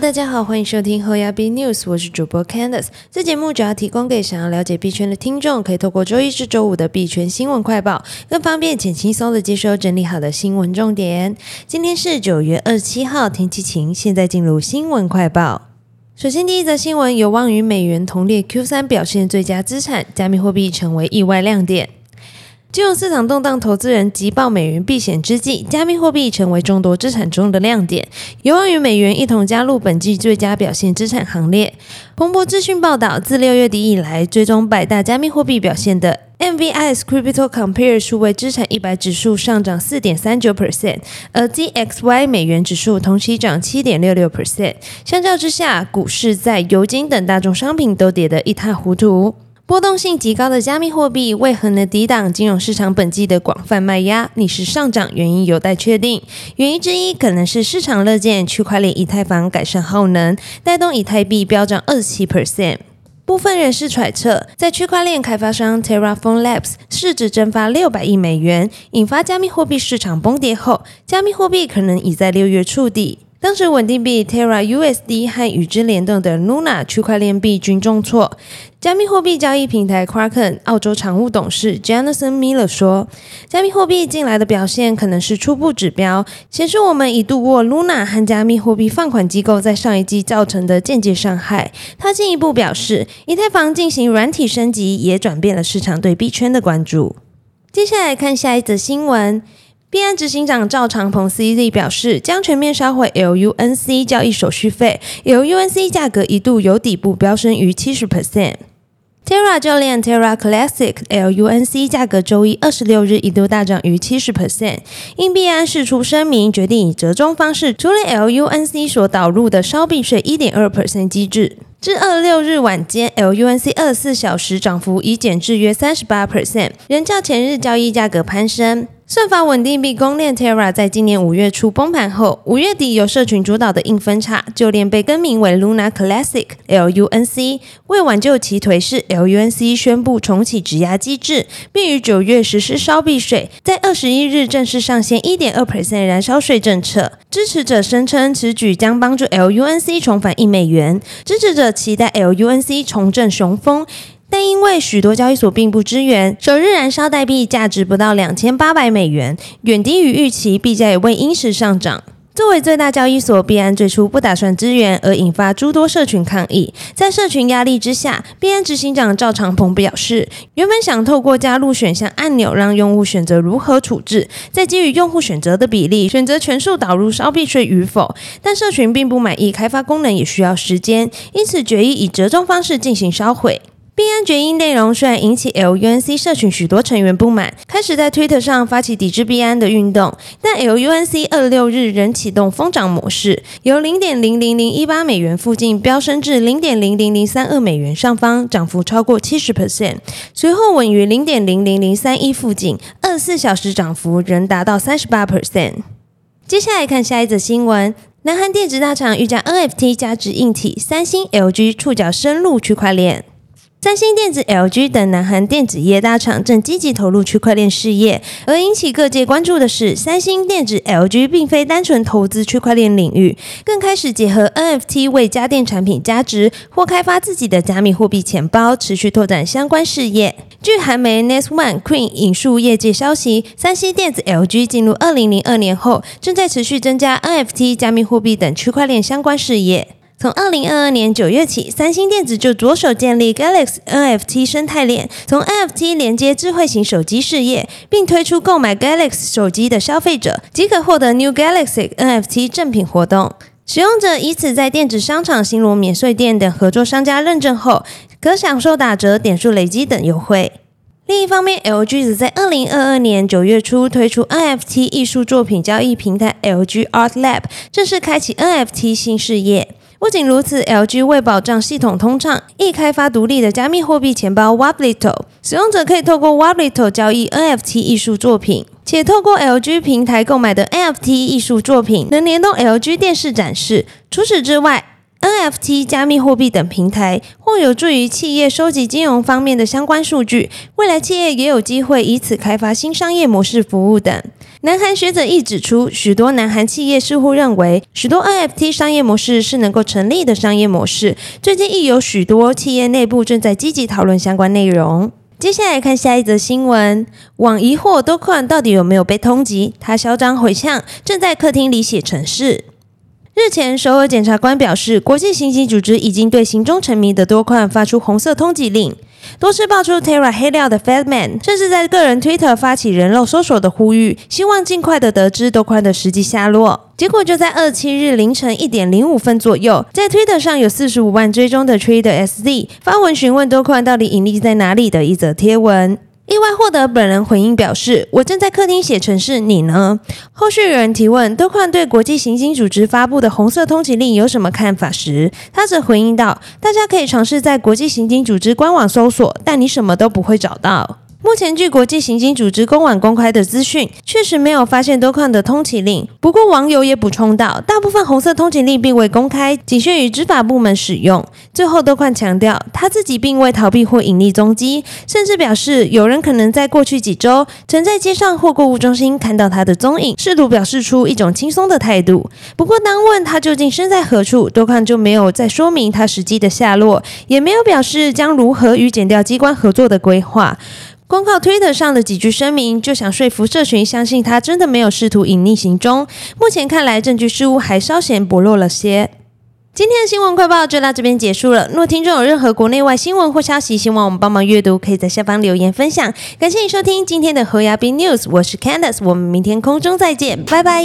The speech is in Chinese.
大家好，欢迎收听后亚币 News，我是主播 Candice。这节目主要提供给想要了解币圈的听众，可以透过周一至周五的币圈新闻快报，更方便且轻松的接收整理好的新闻重点。今天是九月二十七号，天气晴。现在进入新闻快报。首先，第一则新闻有望与美元同列 Q 三表现最佳资产，加密货币成为意外亮点。金融市场动荡，投资人急报美元避险之际，加密货币成为众多资产中的亮点，有望与美元一同加入本季最佳表现资产行列。彭博资讯报道，自六月底以来，追踪百大加密货币表现的 MVIS Crypto Compare 数位资产一百指数上涨四点三九 percent，而 ZXY 美元指数同期涨七点六六 percent。相较之下，股市在油金等大众商品都跌得一塌糊涂。波动性极高的加密货币为何能抵挡金融市场本季的广泛卖压？逆势上涨原因有待确定。原因之一可能是市场乐见区块链以太坊改善耗能，带动以太币飙涨二十七 percent。部分人士揣测，在区块链开发商 Terraform Labs 市值蒸发六百亿美元，引发加密货币市场崩跌后，加密货币可能已在六月触底。当时稳定币 Terra USD 和与之联动的 Luna 区块链币均重挫。加密货币交易平台 Kraken 澳洲常务董事 Jonathan Miller 说：“加密货币近来的表现可能是初步指标，显示我们已度过 Luna 和加密货币放款机构在上一季造成的间接伤害。”他进一步表示，以太坊进行软体升级也转变了市场对币圈的关注。接下来看下一则新闻。币安执行长赵长鹏 （CZ） 表示，将全面烧毁 LUNC 交易手续费。LUNC 价格一度由底部飙升逾七十 percent。Terra 教练 Terra Classic LUNC 价格周一二十六日一度大涨逾七十 percent。因币安释出声明，决定以折中方式处理 LUNC 所导入的烧币税一点二 percent 机制。至二十六日晚间，LUNC 二十四小时涨幅已减至约三十八 percent，仍较前日交易价格攀升。算法稳定币公链 Terra 在今年五月初崩盘后，五月底由社群主导的硬分叉就链被更名为 Luna Classic LUNC。为挽救其颓势，LUNC 宣布重启质押机制，并于九月实施烧币税，在二十一日正式上线一点二 percent 燃烧税政策。支持者声称此举将帮助 LUNC 重返一美元，支持者期待 LUNC 重振雄风。但因为许多交易所并不支援，首日燃烧代币价值不到两千八百美元，远低于预期，币价也未因时上涨。作为最大交易所，币安最初不打算支援，而引发诸多社群抗议。在社群压力之下，币安执行长赵长鹏表示，原本想透过加入选项按钮，让用户选择如何处置，再基于用户选择的比例，选择全数导入烧币税与否。但社群并不满意，开发功能也需要时间，因此决议以折中方式进行烧毁。币安决议内容虽然引起 LUNC 社群许多成员不满，开始在 Twitter 上发起抵制币安的运动，但 LUNC 二六日仍启动疯涨模式，由零点零零零一八美元附近飙升至零点零零零三二美元上方，涨幅超过七十 percent，随后稳于零点零零零三一附近，二十四小时涨幅仍达到三十八 percent。接下来看下一则新闻，南韩电子大厂预加 NFT 加值硬体，三星、LG 触角深入区块链。三星电子、LG 等南韩电子业大厂正积极投入区块链事业，而引起各界关注的是，三星电子、LG 并非单纯投资区块链领域，更开始结合 NFT 为家电产品加值，或开发自己的加密货币钱包，持续拓展相关事业。据韩媒 Next One Queen 引述业界消息，三星电子、LG 进入二零零二年后，正在持续增加 NFT、加密货币等区块链相关事业。从二零二二年九月起，三星电子就着手建立 Galaxy NFT 生态链，从 NFT 连接智慧型手机事业，并推出购买 Galaxy 手机的消费者即可获得 New Galaxy NFT 赠品活动。使用者以此在电子商场、新罗免税店等合作商家认证后，可享受打折、点数累积等优惠。另一方面，LG 则在二零二二年九月初推出 NFT 艺术作品交易平台 LG Art Lab，正式开启 NFT 新事业。不仅如此，LG 为保障系统通畅，亦开发独立的加密货币钱包 Wallito，使用者可以透过 Wallito 交易 NFT 艺术作品，且透过 LG 平台购买的 NFT 艺术作品能联动 LG 电视展示。除此之外 NFT、加密货币等平台，或有助于企业收集金融方面的相关数据。未来企业也有机会以此开发新商业模式服务等。南韩学者亦指出，许多南韩企业似乎认为，许多 NFT 商业模式是能够成立的商业模式。最近亦有许多企业内部正在积极讨论相关内容。接下来看下一则新闻：网疑惑多款到底有没有被通缉？他嚣张回呛，正在客厅里写程式。日前，首尔检察官表示，国际刑警组织已经对行踪成谜的多宽发出红色通缉令。多次爆出 Terra 黑料的 Fatman，甚至在个人 Twitter 发起人肉搜索的呼吁，希望尽快的得知多宽的实际下落。结果就在二七日凌晨一点零五分左右，在 Twitter 上有四十五万追踪的 Trader SD 发文询问多宽到底隐匿在哪里的一则贴文。意外获得本人回应表示：“我正在客厅写程式，你呢？”后续有人提问多宽对国际刑警组织发布的红色通缉令有什么看法时，他则回应道：“大家可以尝试在国际刑警组织官网搜索，但你什么都不会找到。”目前，据国际刑警组织公网公开的资讯，确实没有发现多矿的通缉令。不过，网友也补充到，大部分红色通缉令并未公开，仅限于执法部门使用。最后，多矿强调，他自己并未逃避或隐匿踪迹，甚至表示有人可能在过去几周曾在街上或购物中心看到他的踪影，试图表示出一种轻松的态度。不过，当问他究竟身在何处，多矿就没有再说明他实际的下落，也没有表示将如何与检调机关合作的规划。光靠推特上的几句声明，就想说服社群相信他真的没有试图隐匿行踪。目前看来，证据似乎还稍显薄弱了些。今天的新闻快报就到这边结束了。若听众有任何国内外新闻或消息，希望我们帮忙阅读，可以在下方留言分享。感谢你收听今天的侯牙斌 news，我是 Candice，我们明天空中再见，拜拜。